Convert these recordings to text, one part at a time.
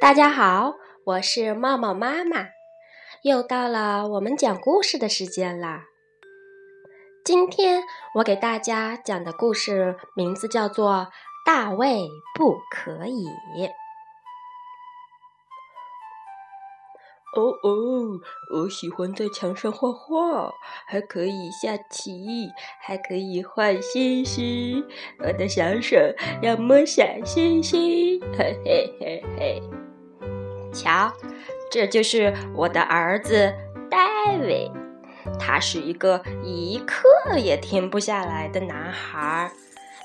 大家好，我是茂茂妈妈，又到了我们讲故事的时间啦。今天我给大家讲的故事名字叫做《大卫不可以》。哦哦，我喜欢在墙上画画，还可以下棋，还可以画星星。我的小手要摸小星星，嘿嘿嘿嘿。瞧，这就是我的儿子戴维，他是一个一刻也停不下来的男孩，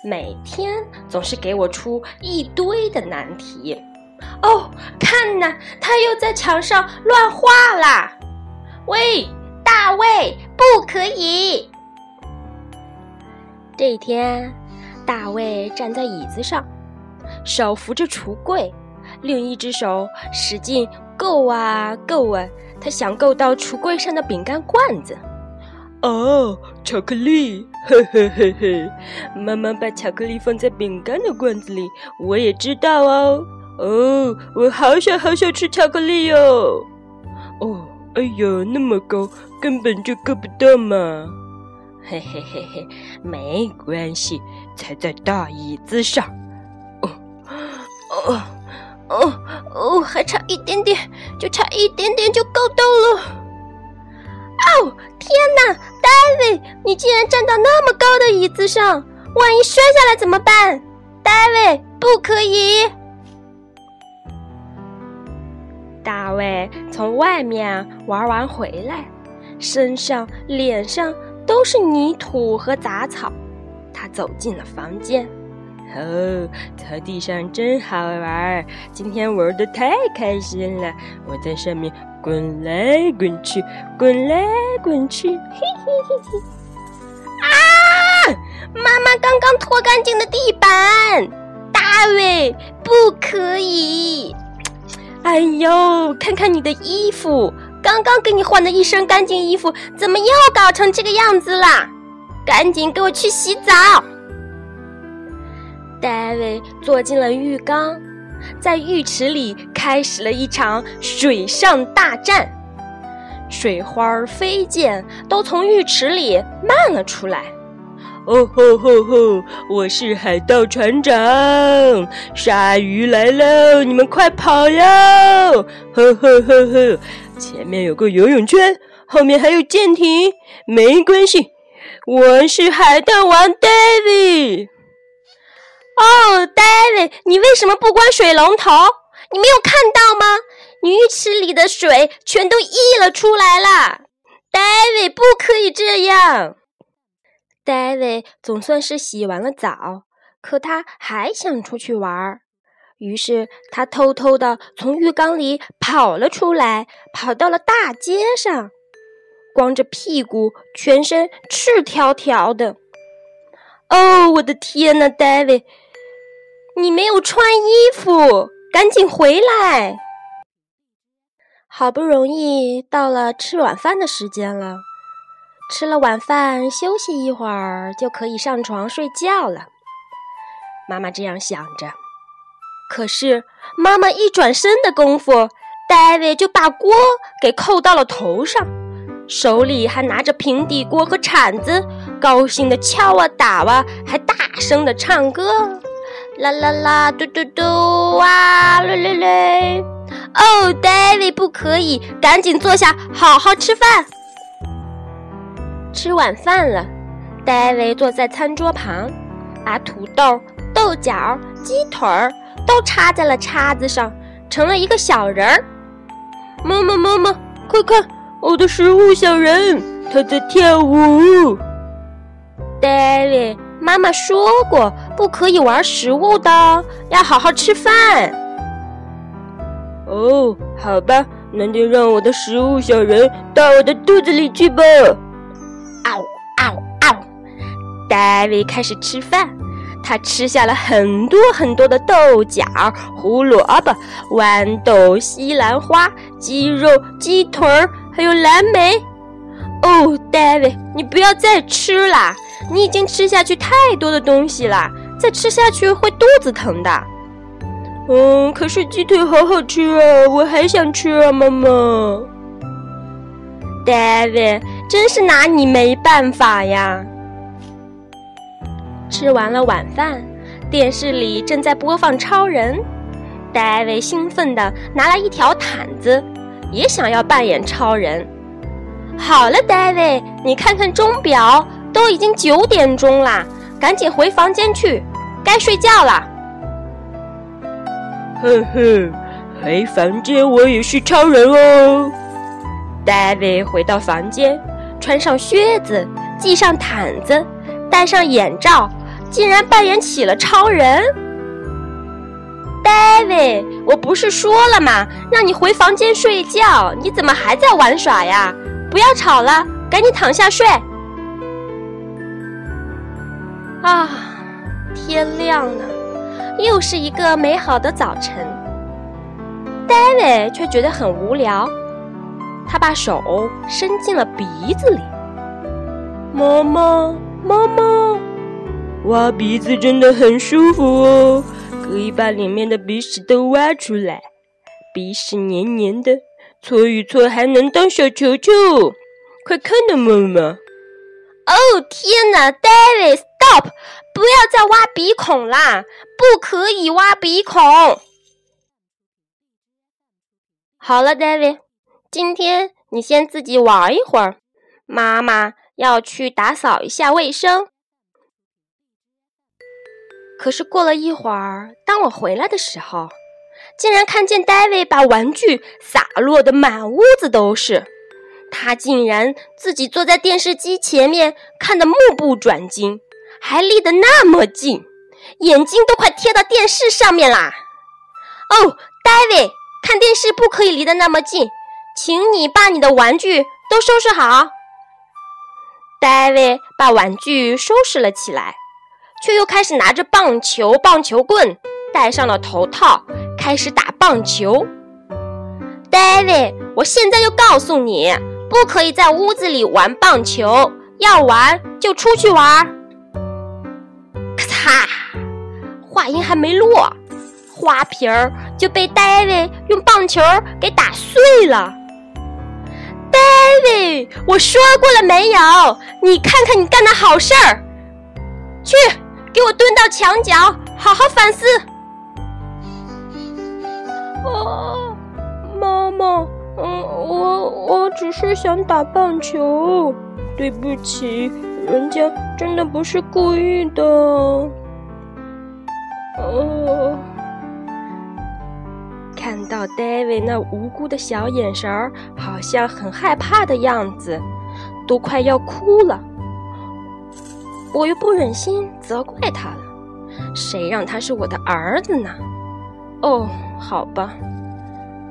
每天总是给我出一堆的难题。哦，看呐，他又在墙上乱画啦！喂，大卫，不可以！这一天，大卫站在椅子上，手扶着橱柜。另一只手使劲够啊够啊，他想够到橱柜上的饼干罐子。哦，巧克力，嘿嘿嘿嘿！妈妈把巧克力放在饼干的罐子里，我也知道哦。哦，我好想好想吃巧克力哟！哦，哎呀，那么高，根本就够不到嘛！嘿嘿嘿嘿，没关系，踩在大椅子上。哦哦。哦哦，还差一点点，就差一点点就够到了。哦，天哪，戴维，你竟然站到那么高的椅子上，万一摔下来怎么办？戴维，不可以！大卫从外面玩完回来，身上、脸上都是泥土和杂草。他走进了房间。哦，草地上真好玩！今天玩的太开心了，我在上面滚来滚去，滚来滚去，嘿嘿嘿嘿！啊！妈妈刚刚拖干净的地板，大卫不可以！哎呦，看看你的衣服，刚刚给你换的一身干净衣服，怎么又搞成这个样子啦？赶紧给我去洗澡！戴维坐进了浴缸，在浴池里开始了一场水上大战，水花飞溅，都从浴池里漫了出来。哦吼吼吼！我是海盗船长，鲨鱼来喽！你们快跑哟！呵呵呵呵，前面有个游泳圈，后面还有舰艇，没关系，我是海盗王戴维。哦，戴维，你为什么不关水龙头？你没有看到吗？浴池里的水全都溢了出来了。戴维，不可以这样。戴维总算是洗完了澡，可他还想出去玩儿，于是他偷偷的从浴缸里跑了出来，跑到了大街上，光着屁股，全身赤条条的。哦，我的天呐，David，！你没有穿衣服，赶紧回来！好不容易到了吃晚饭的时间了，吃了晚饭休息一会儿就可以上床睡觉了。妈妈这样想着，可是妈妈一转身的功夫，戴维就把锅给扣到了头上，手里还拿着平底锅和铲子，高兴的敲啊打啊，还大声的唱歌。啦啦啦，嘟嘟嘟，哇嘞嘞嘞！哦，David 不可以，赶紧坐下，好好吃饭。吃晚饭了，David 坐在餐桌旁，把土豆、豆角、鸡腿儿都插在了叉子上，成了一个小人儿。妈妈，妈妈，快看，我的食物小人，他在跳舞。David。妈妈说过，不可以玩食物的，要好好吃饭。哦，好吧，那就让我的食物小人到我的肚子里去吧。嗷嗷嗷！戴维开始吃饭，他吃下了很多很多的豆角、胡萝卜、豌豆、西兰花、鸡肉、鸡腿儿，还有蓝莓。哦，戴维，你不要再吃啦！你已经吃下去太多的东西了，再吃下去会肚子疼的。嗯，可是鸡腿好好吃啊，我还想吃啊，妈妈。David，真是拿你没办法呀。吃完了晚饭，电视里正在播放超人。David 兴奋地拿来一条毯子，也想要扮演超人。好了，David，你看看钟表，都已经九点钟啦，赶紧回房间去，该睡觉啦。哼哼，回房间我也是超人哦。David 回到房间，穿上靴子，系上毯子，戴上眼罩，竟然扮演起了超人。David，我不是说了吗？让你回房间睡觉，你怎么还在玩耍呀？不要吵了，赶紧躺下睡。啊，天亮了，又是一个美好的早晨。David 却觉得很无聊。他把手伸进了鼻子里，妈妈，妈妈，挖鼻子真的很舒服哦，可以把里面的鼻屎都挖出来，鼻屎黏黏的，搓一搓还能当小球球，快看呐，妈妈！哦天哪 Stop！不要再挖鼻孔啦，不可以挖鼻孔。好了，David。今天你先自己玩一会儿，妈妈要去打扫一下卫生。可是过了一会儿，当我回来的时候，竟然看见 David 把玩具洒落的满屋子都是。他竟然自己坐在电视机前面看得目不转睛，还离得那么近，眼睛都快贴到电视上面啦！哦，，David，，看电视不可以离得那么近。请你把你的玩具都收拾好。David 把玩具收拾了起来，却又开始拿着棒球、棒球棍，戴上了头套，开始打棒球。David，，我现在就告诉你，不可以在屋子里玩棒球，要玩就出去玩。哈，话音还没落，花瓶儿就被戴维用棒球给打碎了。戴维我说过了没有？你看看你干的好事儿，去给我蹲到墙角，好好反思。啊，妈妈，嗯，我我只是想打棒球，对不起，人家真的不是故意的。哦。看到 David 那无辜的小眼神儿，好像很害怕的样子，都快要哭了。我又不忍心责怪他了，谁让他是我的儿子呢？哦，好吧，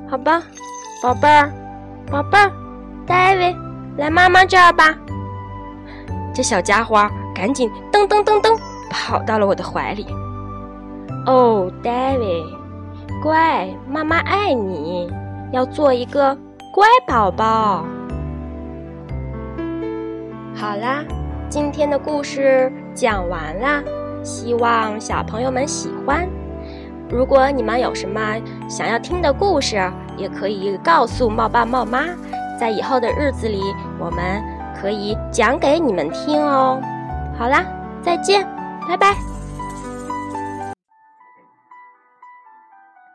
好吧，宝贝儿，宝贝儿，David，来妈妈这儿吧。这小家伙赶紧噔噔噔噔跑到了我的怀里。哦，David。乖，妈妈爱你，要做一个乖宝宝。好啦，今天的故事讲完啦，希望小朋友们喜欢。如果你们有什么想要听的故事，也可以告诉茂爸茂妈，在以后的日子里，我们可以讲给你们听哦。好啦，再见，拜拜。